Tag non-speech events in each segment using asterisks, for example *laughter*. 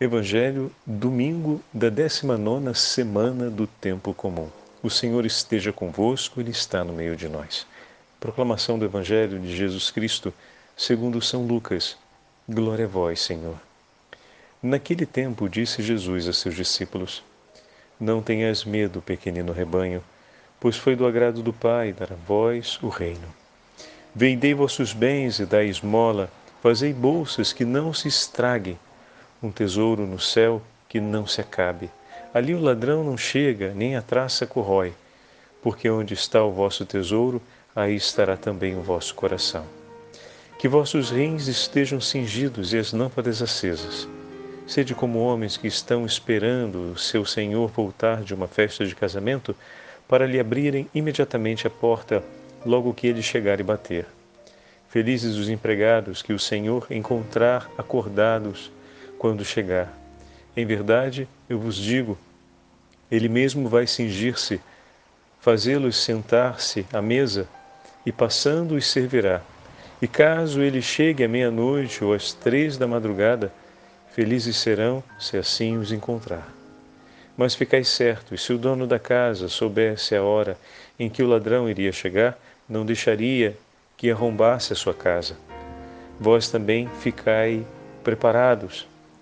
Evangelho, domingo da 19 semana do Tempo Comum. O Senhor esteja convosco, Ele está no meio de nós. Proclamação do Evangelho de Jesus Cristo, segundo São Lucas. Glória a vós, Senhor. Naquele tempo disse Jesus a seus discípulos: Não tenhas medo, pequenino rebanho, pois foi do agrado do Pai dar a vós o reino. Vendei vossos bens e dai esmola, fazei bolsas que não se estraguem um tesouro no céu que não se acabe. Ali o ladrão não chega, nem a traça corrói, porque onde está o vosso tesouro, aí estará também o vosso coração. Que vossos rins estejam cingidos e as lâmpadas acesas. Sede como homens que estão esperando o seu senhor voltar de uma festa de casamento para lhe abrirem imediatamente a porta logo que ele chegar e bater. Felizes os empregados que o Senhor encontrar acordados quando chegar. Em verdade, eu vos digo, ele mesmo vai cingir-se, fazê-los sentar-se à mesa e passando os servirá. E caso ele chegue à meia-noite ou às três da madrugada, felizes serão se assim os encontrar. Mas ficais certos, se o dono da casa soubesse a hora em que o ladrão iria chegar, não deixaria que arrombasse a sua casa. Vós também ficai preparados,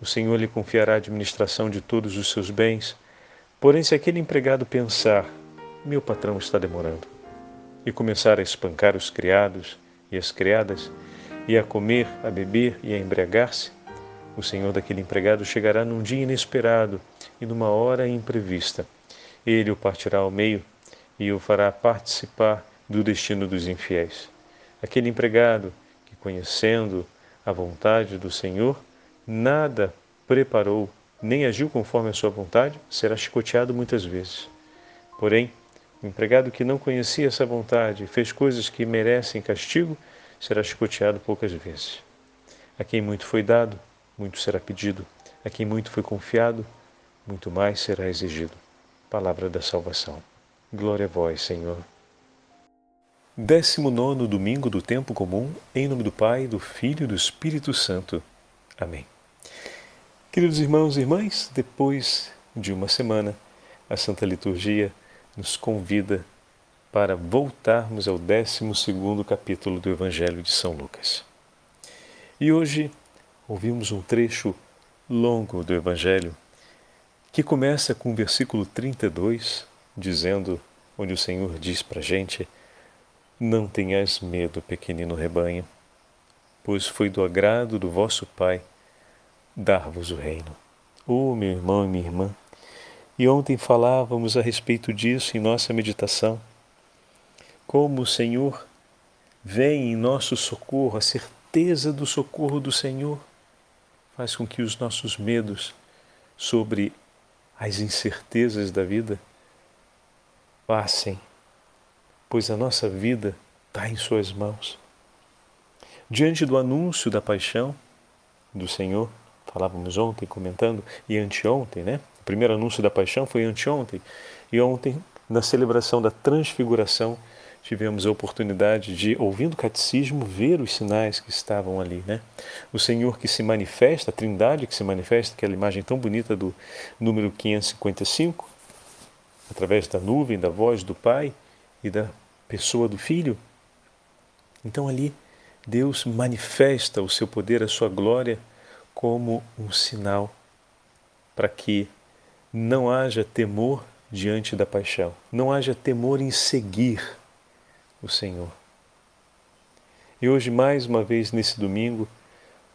o Senhor lhe confiará a administração de todos os seus bens. Porém, se aquele empregado pensar, meu patrão está demorando, e começar a espancar os criados e as criadas, e a comer, a beber e a embriagar-se, o senhor daquele empregado chegará num dia inesperado e numa hora imprevista. Ele o partirá ao meio e o fará participar do destino dos infiéis. Aquele empregado que, conhecendo a vontade do Senhor, nada preparou, nem agiu conforme a sua vontade, será chicoteado muitas vezes. Porém, o empregado que não conhecia essa vontade e fez coisas que merecem castigo, será chicoteado poucas vezes. A quem muito foi dado, muito será pedido. A quem muito foi confiado, muito mais será exigido. Palavra da salvação. Glória a vós, Senhor. 19 domingo do tempo comum, em nome do Pai, do Filho e do Espírito Santo. Amém. Queridos irmãos e irmãs, depois de uma semana, a Santa Liturgia nos convida para voltarmos ao 12 capítulo do Evangelho de São Lucas. E hoje ouvimos um trecho longo do Evangelho que começa com o versículo 32, dizendo, onde o Senhor diz para a gente: Não tenhas medo, pequenino rebanho, pois foi do agrado do vosso Pai dar-vos o reino. Oh, meu irmão e minha irmã, e ontem falávamos a respeito disso em nossa meditação. Como o Senhor vem em nosso socorro, a certeza do socorro do Senhor faz com que os nossos medos sobre as incertezas da vida passem, pois a nossa vida está em Suas mãos. Diante do anúncio da paixão do Senhor, falávamos ontem comentando, e anteontem, né? O primeiro anúncio da paixão foi anteontem. E ontem, na celebração da transfiguração, tivemos a oportunidade de, ouvindo o catecismo, ver os sinais que estavam ali, né? O Senhor que se manifesta, a Trindade que se manifesta, aquela imagem tão bonita do número 555, através da nuvem, da voz do Pai e da pessoa do Filho. Então ali Deus manifesta o seu poder, a sua glória como um sinal para que não haja temor diante da paixão, não haja temor em seguir o Senhor. E hoje, mais uma vez, nesse domingo,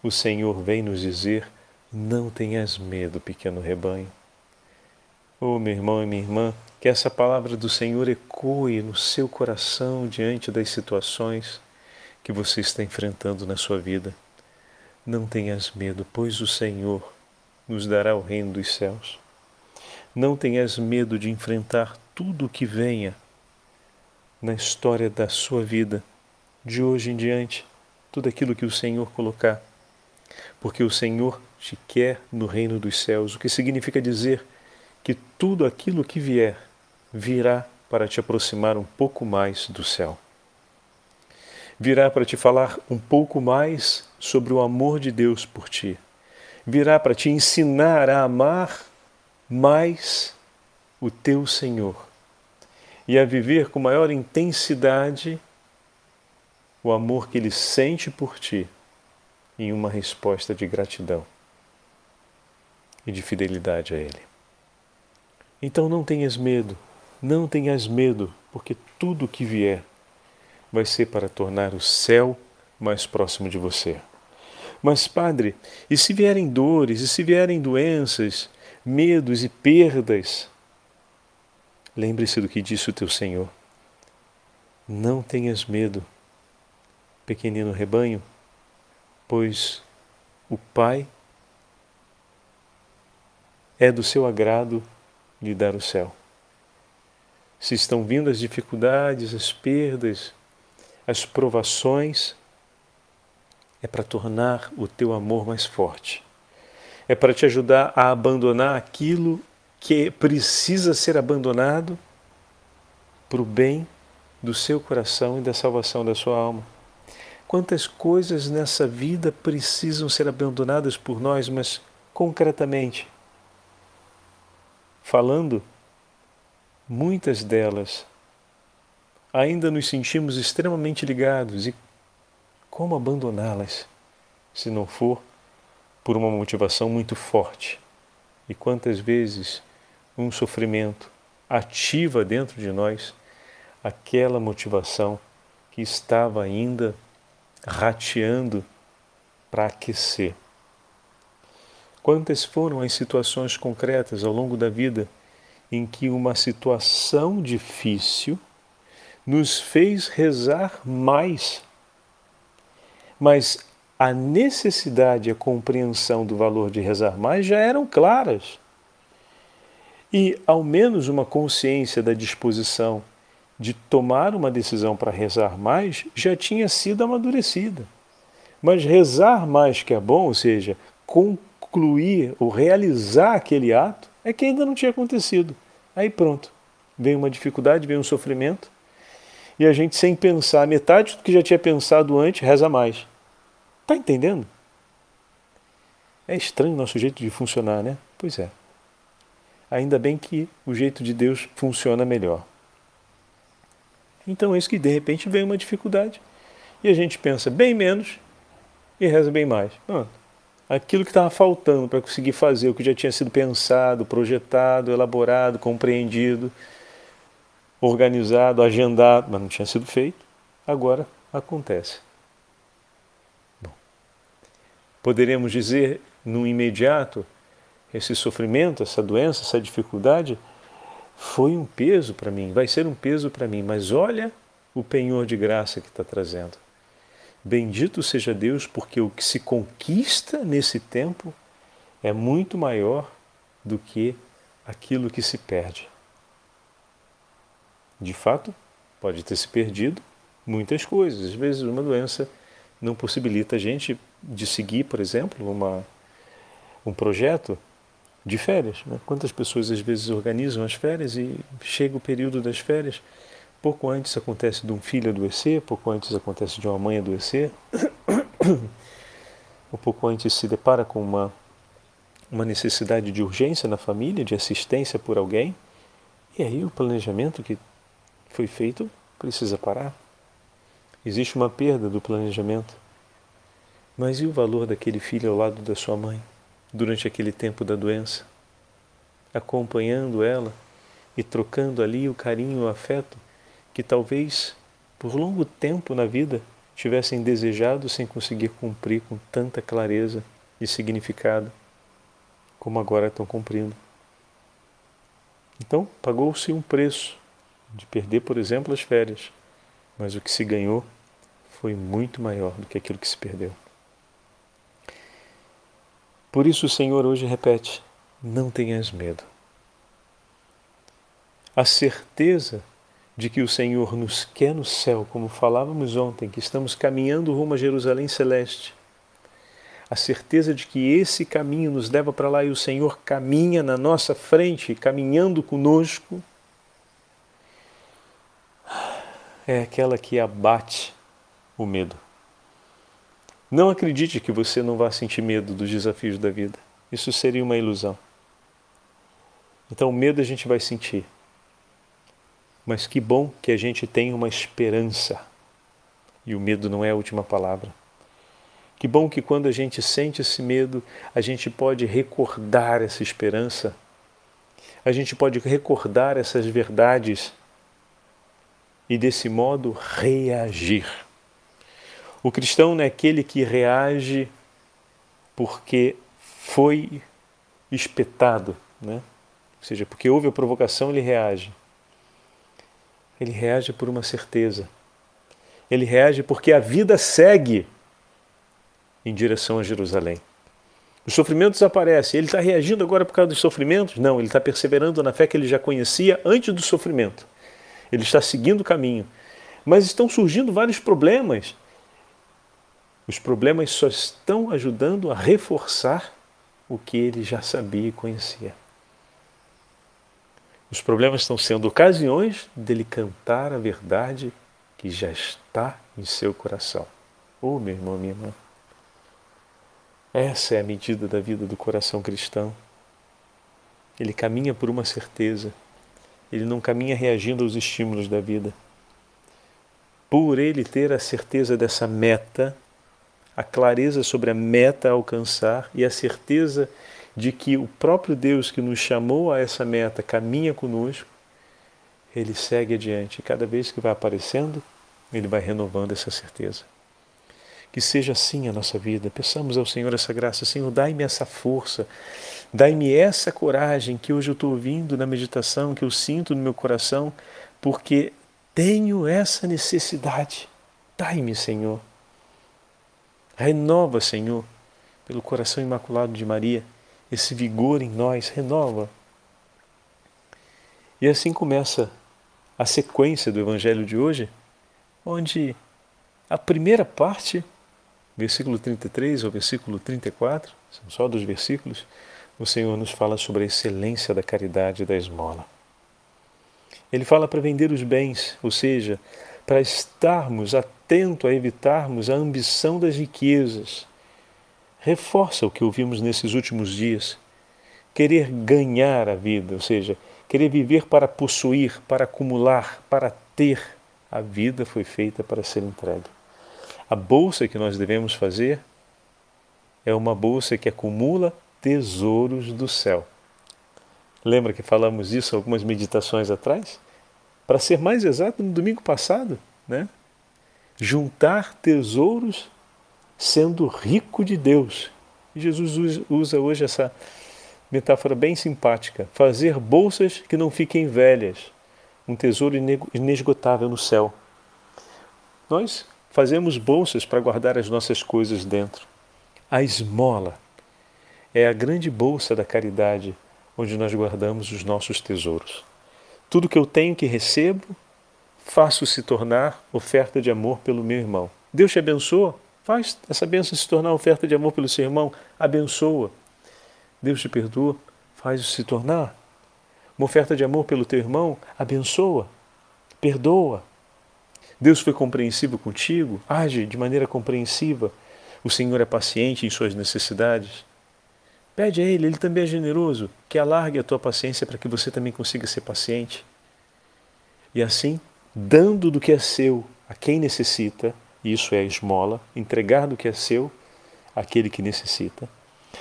o Senhor vem nos dizer: não tenhas medo, pequeno rebanho. Oh, meu irmão e minha irmã, que essa palavra do Senhor ecoe no seu coração diante das situações que você está enfrentando na sua vida. Não tenhas medo, pois o Senhor nos dará o reino dos céus. Não tenhas medo de enfrentar tudo o que venha na história da sua vida, de hoje em diante, tudo aquilo que o Senhor colocar. Porque o Senhor te quer no reino dos céus, o que significa dizer que tudo aquilo que vier virá para te aproximar um pouco mais do céu. Virá para te falar um pouco mais sobre o amor de Deus por ti. Virá para te ensinar a amar mais o teu Senhor e a viver com maior intensidade o amor que ele sente por ti em uma resposta de gratidão e de fidelidade a ele. Então não tenhas medo, não tenhas medo, porque tudo que vier vai ser para tornar o céu mais próximo de você. Mas, Padre, e se vierem dores, e se vierem doenças, medos e perdas? Lembre-se do que disse o teu Senhor. Não tenhas medo, pequenino rebanho, pois o Pai é do seu agrado lhe dar o céu. Se estão vindo as dificuldades, as perdas, as provações, é para tornar o teu amor mais forte. É para te ajudar a abandonar aquilo que precisa ser abandonado para o bem do seu coração e da salvação da sua alma. Quantas coisas nessa vida precisam ser abandonadas por nós, mas concretamente, falando, muitas delas ainda nos sentimos extremamente ligados e como abandoná-las se não for por uma motivação muito forte? E quantas vezes um sofrimento ativa dentro de nós aquela motivação que estava ainda rateando para aquecer? Quantas foram as situações concretas ao longo da vida em que uma situação difícil nos fez rezar mais mas a necessidade e a compreensão do valor de rezar mais já eram claras. E ao menos uma consciência da disposição de tomar uma decisão para rezar mais já tinha sido amadurecida. Mas rezar mais que é bom, ou seja, concluir ou realizar aquele ato, é que ainda não tinha acontecido. Aí pronto, vem uma dificuldade, vem um sofrimento, e a gente, sem pensar metade do que já tinha pensado antes, reza mais. Está entendendo? É estranho o nosso jeito de funcionar, né? Pois é. Ainda bem que o jeito de Deus funciona melhor. Então é isso que de repente vem uma dificuldade e a gente pensa bem menos e reza bem mais. Pronto. Aquilo que estava faltando para conseguir fazer o que já tinha sido pensado, projetado, elaborado, compreendido, organizado, agendado, mas não tinha sido feito, agora acontece. Poderemos dizer no imediato, esse sofrimento, essa doença, essa dificuldade foi um peso para mim, vai ser um peso para mim, mas olha o penhor de graça que está trazendo. Bendito seja Deus, porque o que se conquista nesse tempo é muito maior do que aquilo que se perde. De fato, pode ter se perdido muitas coisas. Às vezes, uma doença não possibilita a gente de seguir, por exemplo, uma, um projeto de férias. Né? Quantas pessoas às vezes organizam as férias e chega o período das férias, pouco antes acontece de um filho adoecer, pouco antes acontece de uma mãe adoecer, *coughs* um pouco antes se depara com uma, uma necessidade de urgência na família, de assistência por alguém, e aí o planejamento que foi feito precisa parar. Existe uma perda do planejamento. Mas e o valor daquele filho ao lado da sua mãe, durante aquele tempo da doença? Acompanhando ela e trocando ali o carinho o afeto que talvez por longo tempo na vida tivessem desejado sem conseguir cumprir com tanta clareza e significado como agora estão cumprindo. Então, pagou-se um preço de perder, por exemplo, as férias, mas o que se ganhou foi muito maior do que aquilo que se perdeu. Por isso o Senhor hoje repete: não tenhas medo. A certeza de que o Senhor nos quer no céu, como falávamos ontem, que estamos caminhando rumo a Jerusalém Celeste. A certeza de que esse caminho nos leva para lá e o Senhor caminha na nossa frente, caminhando conosco, é aquela que abate o medo. Não acredite que você não vai sentir medo dos desafios da vida. Isso seria uma ilusão. Então, o medo a gente vai sentir. Mas que bom que a gente tem uma esperança. E o medo não é a última palavra. Que bom que quando a gente sente esse medo, a gente pode recordar essa esperança. A gente pode recordar essas verdades e desse modo reagir. O cristão não é aquele que reage porque foi espetado, né? ou seja, porque houve a provocação, ele reage. Ele reage por uma certeza. Ele reage porque a vida segue em direção a Jerusalém. Os sofrimentos aparecem. Ele está reagindo agora por causa dos sofrimentos? Não, ele está perseverando na fé que ele já conhecia antes do sofrimento ele está seguindo o caminho. Mas estão surgindo vários problemas. Os problemas só estão ajudando a reforçar o que ele já sabia e conhecia. Os problemas estão sendo ocasiões dele cantar a verdade que já está em seu coração. Oh, meu irmão, minha irmã. Essa é a medida da vida do coração cristão. Ele caminha por uma certeza ele não caminha reagindo aos estímulos da vida. Por ele ter a certeza dessa meta, a clareza sobre a meta a alcançar e a certeza de que o próprio Deus que nos chamou a essa meta caminha conosco, ele segue adiante. E cada vez que vai aparecendo, ele vai renovando essa certeza. Que seja assim a nossa vida. Peçamos ao Senhor essa graça. Senhor, dai-me essa força, dai-me essa coragem que hoje eu estou ouvindo na meditação, que eu sinto no meu coração, porque tenho essa necessidade. Dai-me, Senhor. Renova, Senhor, pelo coração imaculado de Maria, esse vigor em nós, renova. E assim começa a sequência do Evangelho de hoje, onde a primeira parte versículo 33 ao versículo 34, são só dos versículos, o Senhor nos fala sobre a excelência da caridade e da esmola. Ele fala para vender os bens, ou seja, para estarmos atentos a evitarmos a ambição das riquezas. Reforça o que ouvimos nesses últimos dias. Querer ganhar a vida, ou seja, querer viver para possuir, para acumular, para ter. A vida foi feita para ser entregue. A bolsa que nós devemos fazer é uma bolsa que acumula tesouros do céu. Lembra que falamos isso algumas meditações atrás? Para ser mais exato, no domingo passado, né? Juntar tesouros sendo rico de Deus. Jesus usa hoje essa metáfora bem simpática: fazer bolsas que não fiquem velhas, um tesouro inesgotável no céu. Nós Fazemos bolsas para guardar as nossas coisas dentro. A esmola é a grande bolsa da caridade onde nós guardamos os nossos tesouros. Tudo que eu tenho que recebo, faço se tornar oferta de amor pelo meu irmão. Deus te abençoa, faz essa bênção se tornar oferta de amor pelo seu irmão, abençoa. Deus te perdoa, faz se tornar uma oferta de amor pelo teu irmão, abençoa, perdoa. Deus foi compreensivo contigo? Age de maneira compreensiva. O Senhor é paciente em suas necessidades. Pede a Ele, Ele também é generoso, que alargue a tua paciência para que você também consiga ser paciente. E assim, dando do que é seu a quem necessita, isso é a esmola, entregar do que é seu àquele que necessita.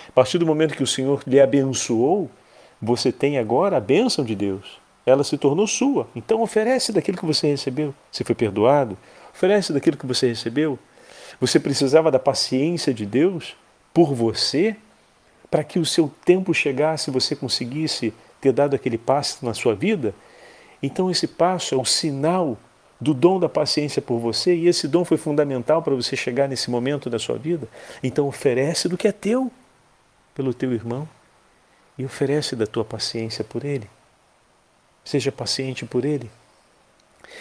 A partir do momento que o Senhor lhe abençoou, você tem agora a bênção de Deus ela se tornou sua. Então oferece daquilo que você recebeu. Você foi perdoado? Oferece daquilo que você recebeu. Você precisava da paciência de Deus por você para que o seu tempo chegasse e você conseguisse ter dado aquele passo na sua vida. Então esse passo é o sinal do dom da paciência por você e esse dom foi fundamental para você chegar nesse momento da sua vida. Então oferece do que é teu. pelo teu irmão e oferece da tua paciência por ele. Seja paciente por ele.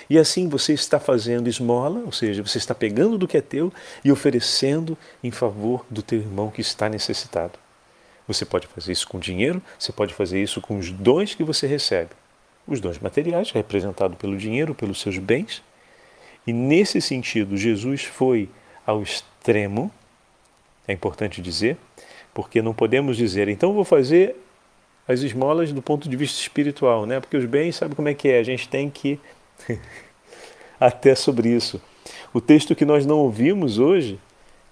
E assim você está fazendo esmola, ou seja, você está pegando do que é teu e oferecendo em favor do teu irmão que está necessitado. Você pode fazer isso com dinheiro, você pode fazer isso com os dons que você recebe. Os dons materiais, representados pelo dinheiro, pelos seus bens. E nesse sentido, Jesus foi ao extremo, é importante dizer, porque não podemos dizer, então vou fazer as esmolas do ponto de vista espiritual, né? Porque os bens, sabe como é que é? A gente tem que *laughs* até sobre isso. O texto que nós não ouvimos hoje,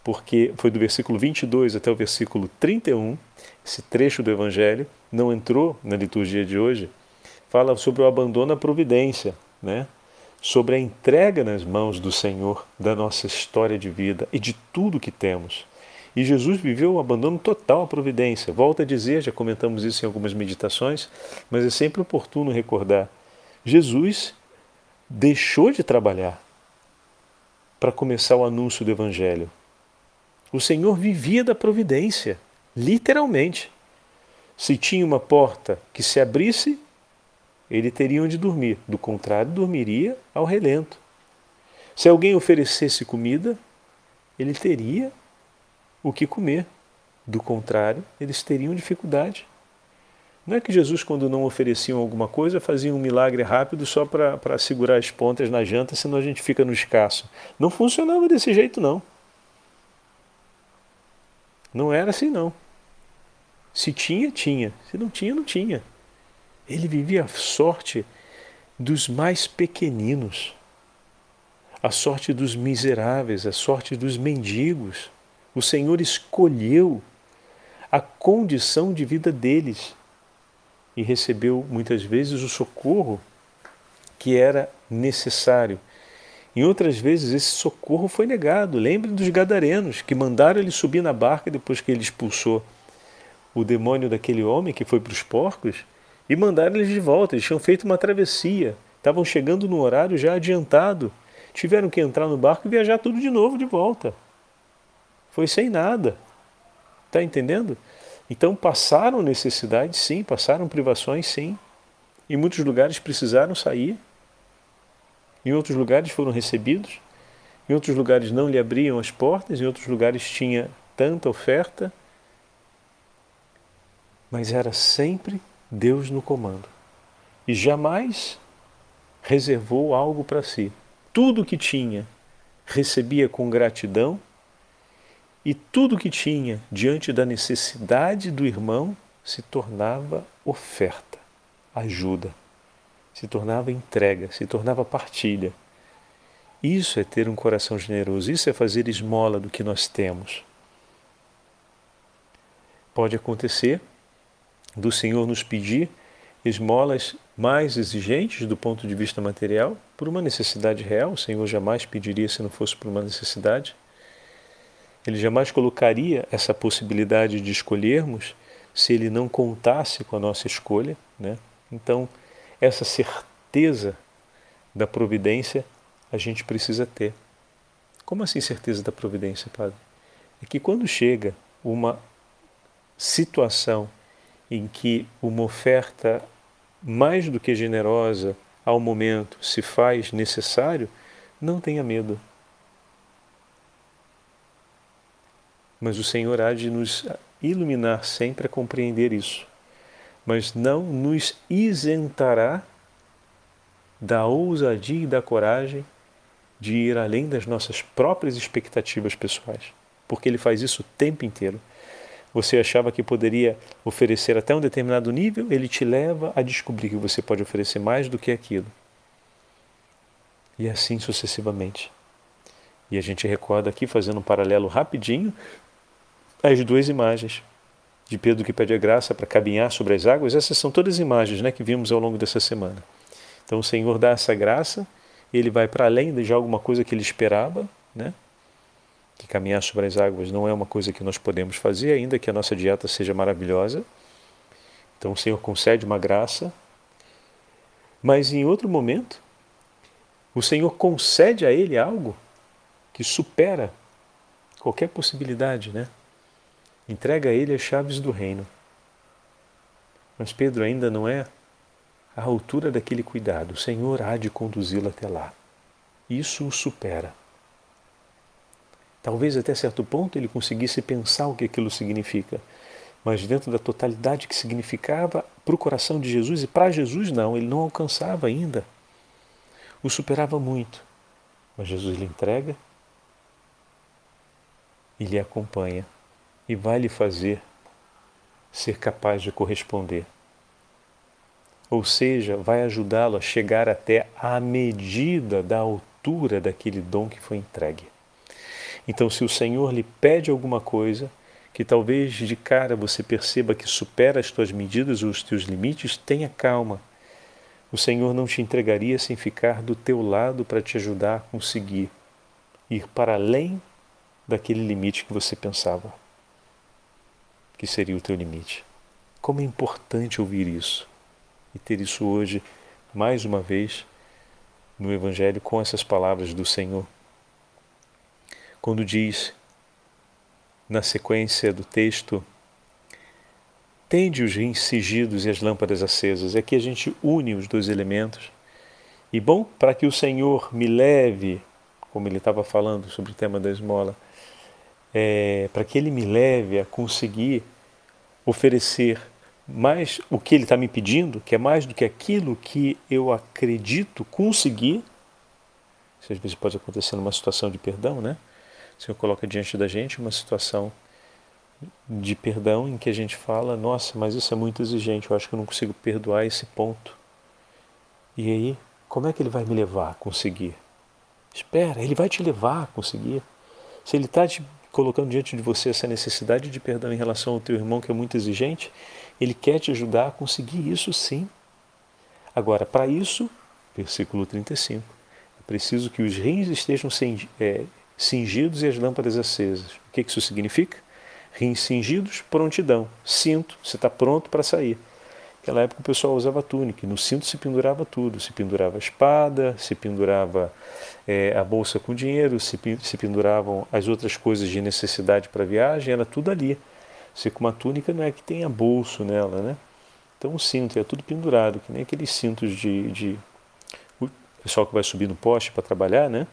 porque foi do versículo 22 até o versículo 31, esse trecho do evangelho não entrou na liturgia de hoje, fala sobre o abandono à providência, né? Sobre a entrega nas mãos do Senhor da nossa história de vida e de tudo que temos. E Jesus viveu o abandono total à providência. Volto a dizer, já comentamos isso em algumas meditações, mas é sempre oportuno recordar. Jesus deixou de trabalhar para começar o anúncio do Evangelho. O Senhor vivia da providência, literalmente. Se tinha uma porta que se abrisse, ele teria onde dormir. Do contrário, dormiria ao relento. Se alguém oferecesse comida, ele teria o que comer. Do contrário, eles teriam dificuldade. Não é que Jesus, quando não ofereciam alguma coisa, fazia um milagre rápido só para segurar as pontas na janta, senão a gente fica no escasso. Não funcionava desse jeito, não. Não era assim, não. Se tinha, tinha. Se não tinha, não tinha. Ele vivia a sorte dos mais pequeninos, a sorte dos miseráveis, a sorte dos mendigos. O Senhor escolheu a condição de vida deles e recebeu muitas vezes o socorro que era necessário. Em outras vezes esse socorro foi negado. Lembre dos gadarenos que mandaram ele subir na barca depois que ele expulsou o demônio daquele homem que foi para os porcos e mandaram eles de volta. Eles tinham feito uma travessia, estavam chegando no horário já adiantado. Tiveram que entrar no barco e viajar tudo de novo de volta. Foi sem nada. Está entendendo? Então passaram necessidades, sim, passaram privações, sim. Em muitos lugares precisaram sair, em outros lugares foram recebidos, em outros lugares não lhe abriam as portas, em outros lugares tinha tanta oferta, mas era sempre Deus no comando. E jamais reservou algo para si. Tudo que tinha recebia com gratidão e tudo que tinha diante da necessidade do irmão se tornava oferta, ajuda, se tornava entrega, se tornava partilha. Isso é ter um coração generoso, isso é fazer esmola do que nós temos. Pode acontecer do Senhor nos pedir esmolas mais exigentes do ponto de vista material, por uma necessidade real, o Senhor jamais pediria se não fosse por uma necessidade ele jamais colocaria essa possibilidade de escolhermos se ele não contasse com a nossa escolha. Né? Então, essa certeza da providência a gente precisa ter. Como assim certeza da providência, Padre? É que quando chega uma situação em que uma oferta mais do que generosa ao momento se faz necessário, não tenha medo. mas o Senhor há de nos iluminar sempre a compreender isso, mas não nos isentará da ousadia e da coragem de ir além das nossas próprias expectativas pessoais, porque Ele faz isso o tempo inteiro. Você achava que poderia oferecer até um determinado nível, ele te leva a descobrir que você pode oferecer mais do que aquilo. E assim sucessivamente. E a gente recorda aqui, fazendo um paralelo rapidinho, as duas imagens de Pedro que pede a graça para caminhar sobre as águas, essas são todas imagens né, que vimos ao longo dessa semana. Então o Senhor dá essa graça, ele vai para além de alguma coisa que ele esperava, né? Que caminhar sobre as águas não é uma coisa que nós podemos fazer, ainda que a nossa dieta seja maravilhosa. Então o Senhor concede uma graça, mas em outro momento, o Senhor concede a ele algo que supera qualquer possibilidade, né? entrega a ele as chaves do reino. Mas Pedro ainda não é à altura daquele cuidado. O Senhor há de conduzi-lo até lá. Isso o supera. Talvez até certo ponto ele conseguisse pensar o que aquilo significa, mas dentro da totalidade que significava para o coração de Jesus e para Jesus não, ele não alcançava ainda. O superava muito. Mas Jesus lhe entrega e lhe acompanha e vai lhe fazer ser capaz de corresponder. Ou seja, vai ajudá-lo a chegar até a medida da altura daquele dom que foi entregue. Então, se o Senhor lhe pede alguma coisa, que talvez de cara você perceba que supera as tuas medidas ou os teus limites, tenha calma. O Senhor não te entregaria sem ficar do teu lado para te ajudar a conseguir ir para além daquele limite que você pensava que seria o teu limite. Como é importante ouvir isso e ter isso hoje, mais uma vez, no Evangelho com essas palavras do Senhor quando diz na sequência do texto tende os rins sigidos e as lâmpadas acesas. Aqui a gente une os dois elementos. E bom, para que o Senhor me leve, como ele estava falando sobre o tema da esmola, é, para que ele me leve a conseguir oferecer mais o que ele está me pedindo, que é mais do que aquilo que eu acredito conseguir. Isso às vezes pode acontecer numa situação de perdão, né? O Senhor coloca diante da gente uma situação de perdão em que a gente fala: nossa, mas isso é muito exigente, eu acho que eu não consigo perdoar esse ponto. E aí, como é que ele vai me levar a conseguir? Espera, ele vai te levar a conseguir. Se ele está te colocando diante de você essa necessidade de perdão em relação ao teu irmão que é muito exigente, ele quer te ajudar a conseguir isso sim. Agora, para isso, versículo 35, é preciso que os rins estejam é, cingidos e as lâmpadas acesas. O que isso significa? Rins cingidos, prontidão. Cinto, você está pronto para sair. Naquela época o pessoal usava túnica, no cinto se pendurava tudo, se pendurava a espada, se pendurava é, a bolsa com dinheiro, se, se penduravam as outras coisas de necessidade para viagem, era tudo ali. Você com uma túnica não é que tenha bolso nela, né? Então o cinto é tudo pendurado, que nem aqueles cintos de, de o pessoal que vai subir no poste para trabalhar, né?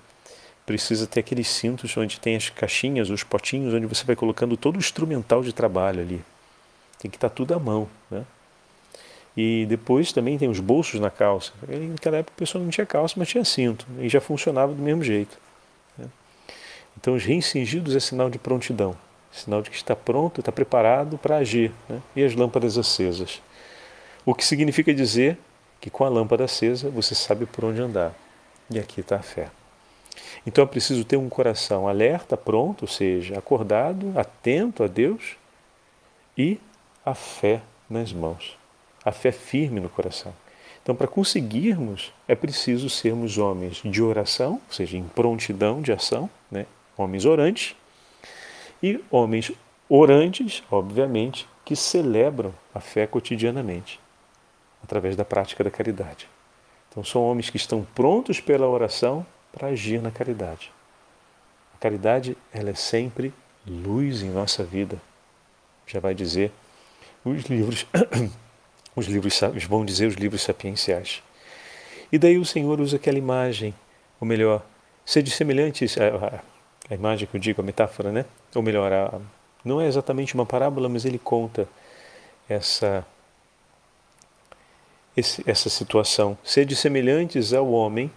Precisa ter aqueles cintos onde tem as caixinhas, os potinhos, onde você vai colocando todo o instrumental de trabalho ali. Tem que estar tudo à mão. Né? E depois também tem os bolsos na calça. Naquela época a pessoa não tinha calça, mas tinha cinto. E já funcionava do mesmo jeito. Né? Então os rins cingidos é sinal de prontidão. Sinal de que está pronto, está preparado para agir. Né? E as lâmpadas acesas. O que significa dizer que com a lâmpada acesa você sabe por onde andar. E aqui está a fé. Então é preciso ter um coração alerta, pronto, ou seja, acordado, atento a Deus e a fé nas mãos, a fé firme no coração. Então, para conseguirmos, é preciso sermos homens de oração, ou seja, em prontidão de ação, né? homens orantes, e homens orantes, obviamente, que celebram a fé cotidianamente, através da prática da caridade. Então, são homens que estão prontos pela oração para agir na caridade. A caridade ela é sempre luz em nossa vida. Já vai dizer os livros, *coughs* os livros vão dizer os livros sapienciais. E daí o Senhor usa aquela imagem, ou melhor, de semelhantes a, a, imagem que eu digo, a metáfora, né? Ou melhor, a, não é exatamente uma parábola, mas ele conta essa esse, essa situação. Sede semelhantes ao homem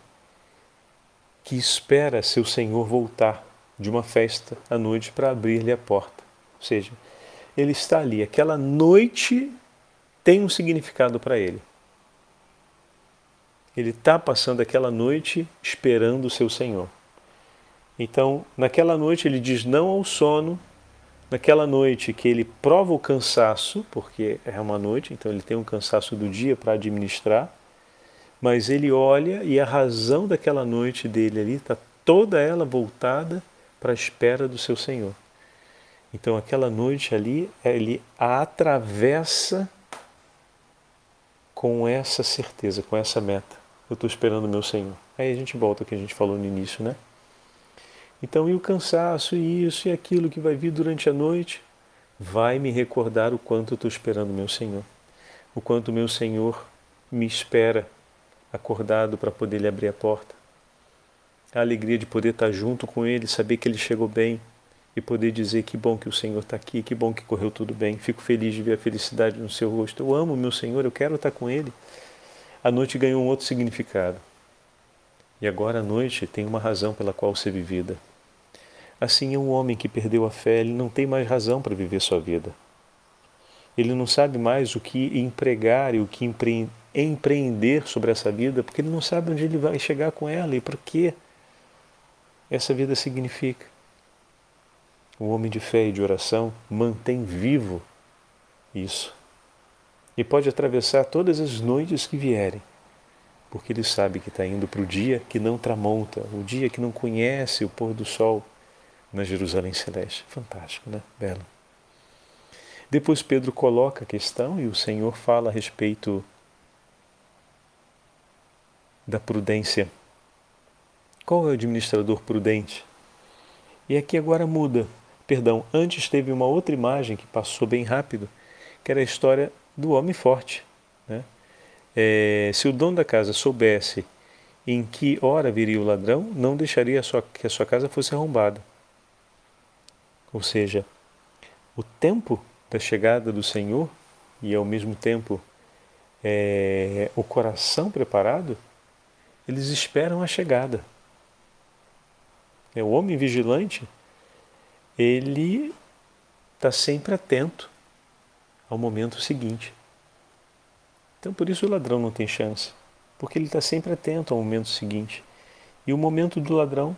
que espera seu senhor voltar de uma festa à noite para abrir-lhe a porta. Ou seja, ele está ali. Aquela noite tem um significado para ele. Ele está passando aquela noite esperando o seu Senhor. Então, naquela noite ele diz não ao sono, naquela noite que ele prova o cansaço, porque é uma noite, então ele tem um cansaço do dia para administrar, mas ele olha e a razão daquela noite dele ali está toda ela voltada para a espera do seu Senhor. Então aquela noite ali, ele a atravessa com essa certeza, com essa meta. Eu estou esperando o meu Senhor. Aí a gente volta ao que a gente falou no início, né? Então, e o cansaço, e isso e aquilo que vai vir durante a noite, vai me recordar o quanto eu estou esperando meu Senhor, o quanto meu Senhor me espera acordado para poder lhe abrir a porta. A alegria de poder estar junto com Ele, saber que Ele chegou bem e poder dizer que bom que o Senhor está aqui, que bom que correu tudo bem. Fico feliz de ver a felicidade no seu rosto. Eu amo meu Senhor, eu quero estar com Ele. A noite ganhou um outro significado. E agora a noite tem uma razão pela qual ser vivida. Assim é um homem que perdeu a fé, ele não tem mais razão para viver sua vida. Ele não sabe mais o que empregar e o que empreender sobre essa vida, porque ele não sabe onde ele vai chegar com ela e para que essa vida significa. O homem de fé e de oração mantém vivo isso. E pode atravessar todas as noites que vierem, porque ele sabe que está indo para o dia que não tramonta, o dia que não conhece o pôr do sol na Jerusalém Celeste. Fantástico, né? Belo. Depois Pedro coloca a questão e o Senhor fala a respeito da prudência. Qual é o administrador prudente? E aqui agora muda. Perdão, antes teve uma outra imagem que passou bem rápido, que era a história do homem forte. Né? É, se o dono da casa soubesse em que hora viria o ladrão, não deixaria a sua, que a sua casa fosse arrombada. Ou seja, o tempo da chegada do Senhor e ao mesmo tempo é, o coração preparado, eles esperam a chegada. É, o homem vigilante, ele está sempre atento ao momento seguinte. Então, por isso o ladrão não tem chance, porque ele está sempre atento ao momento seguinte. E o momento do ladrão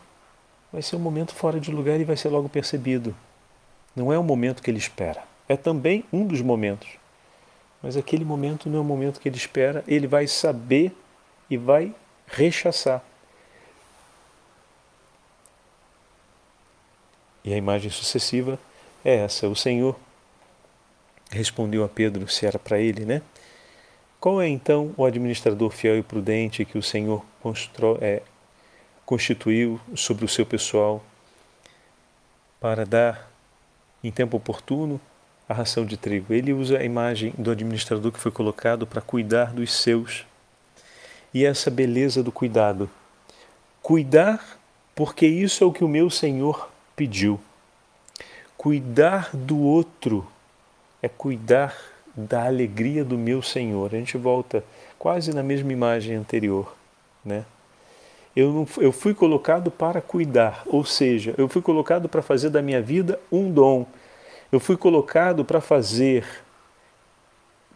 vai ser um momento fora de lugar e vai ser logo percebido. Não é o momento que ele espera. É também um dos momentos. Mas aquele momento não é o momento que ele espera. Ele vai saber e vai rechaçar. E a imagem sucessiva é essa: o Senhor respondeu a Pedro se era para ele, né? Qual é então o administrador fiel e prudente que o Senhor é, constituiu sobre o seu pessoal para dar em tempo oportuno a ração de trigo? Ele usa a imagem do administrador que foi colocado para cuidar dos seus. E essa beleza do cuidado. Cuidar, porque isso é o que o meu Senhor pediu. Cuidar do outro é cuidar da alegria do meu Senhor. A gente volta quase na mesma imagem anterior, né? Eu, não, eu fui colocado para cuidar, ou seja, eu fui colocado para fazer da minha vida um dom. Eu fui colocado para fazer,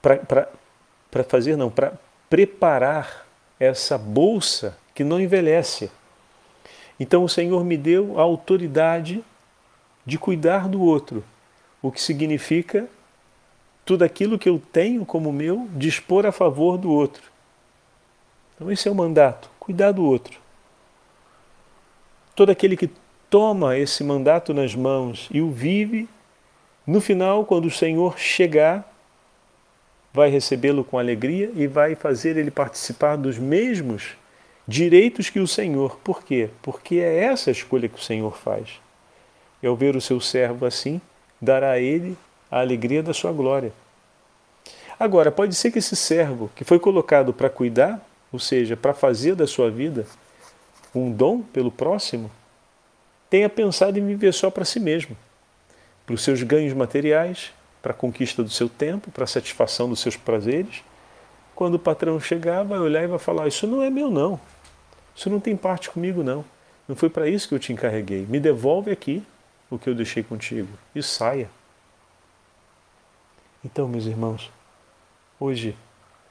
para fazer não, para preparar essa bolsa que não envelhece. Então o Senhor me deu a autoridade de cuidar do outro, o que significa tudo aquilo que eu tenho como meu, dispor a favor do outro. Então, esse é o mandato: cuidar do outro. Todo aquele que toma esse mandato nas mãos e o vive, no final, quando o Senhor chegar, vai recebê-lo com alegria e vai fazer ele participar dos mesmos direitos que o Senhor. Por quê? Porque é essa a escolha que o Senhor faz. E ao ver o seu servo assim, dará a ele a alegria da sua glória. Agora, pode ser que esse servo que foi colocado para cuidar, ou seja, para fazer da sua vida um dom pelo próximo, tenha pensado em viver só para si mesmo, para os seus ganhos materiais, para a conquista do seu tempo, para a satisfação dos seus prazeres. Quando o patrão chegar, vai olhar e vai falar: Isso não é meu, não. Isso não tem parte comigo, não. Não foi para isso que eu te encarreguei. Me devolve aqui o que eu deixei contigo e saia. Então, meus irmãos, hoje,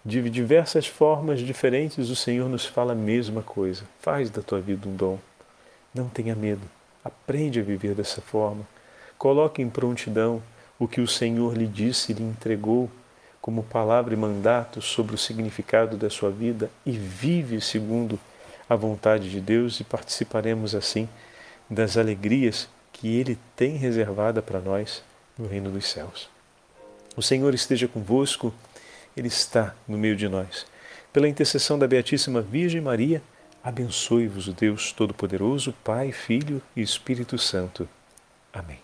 de diversas formas diferentes, o Senhor nos fala a mesma coisa. Faz da tua vida um dom. Não tenha medo. Aprende a viver dessa forma. Coloque em prontidão o que o Senhor lhe disse e lhe entregou como palavra e mandato sobre o significado da sua vida e vive segundo a vontade de Deus e participaremos assim das alegrias que Ele tem reservada para nós no reino dos céus. O Senhor esteja convosco, Ele está no meio de nós. Pela intercessão da Beatíssima Virgem Maria, abençoe-vos o Deus Todo-Poderoso, Pai, Filho e Espírito Santo. Amém.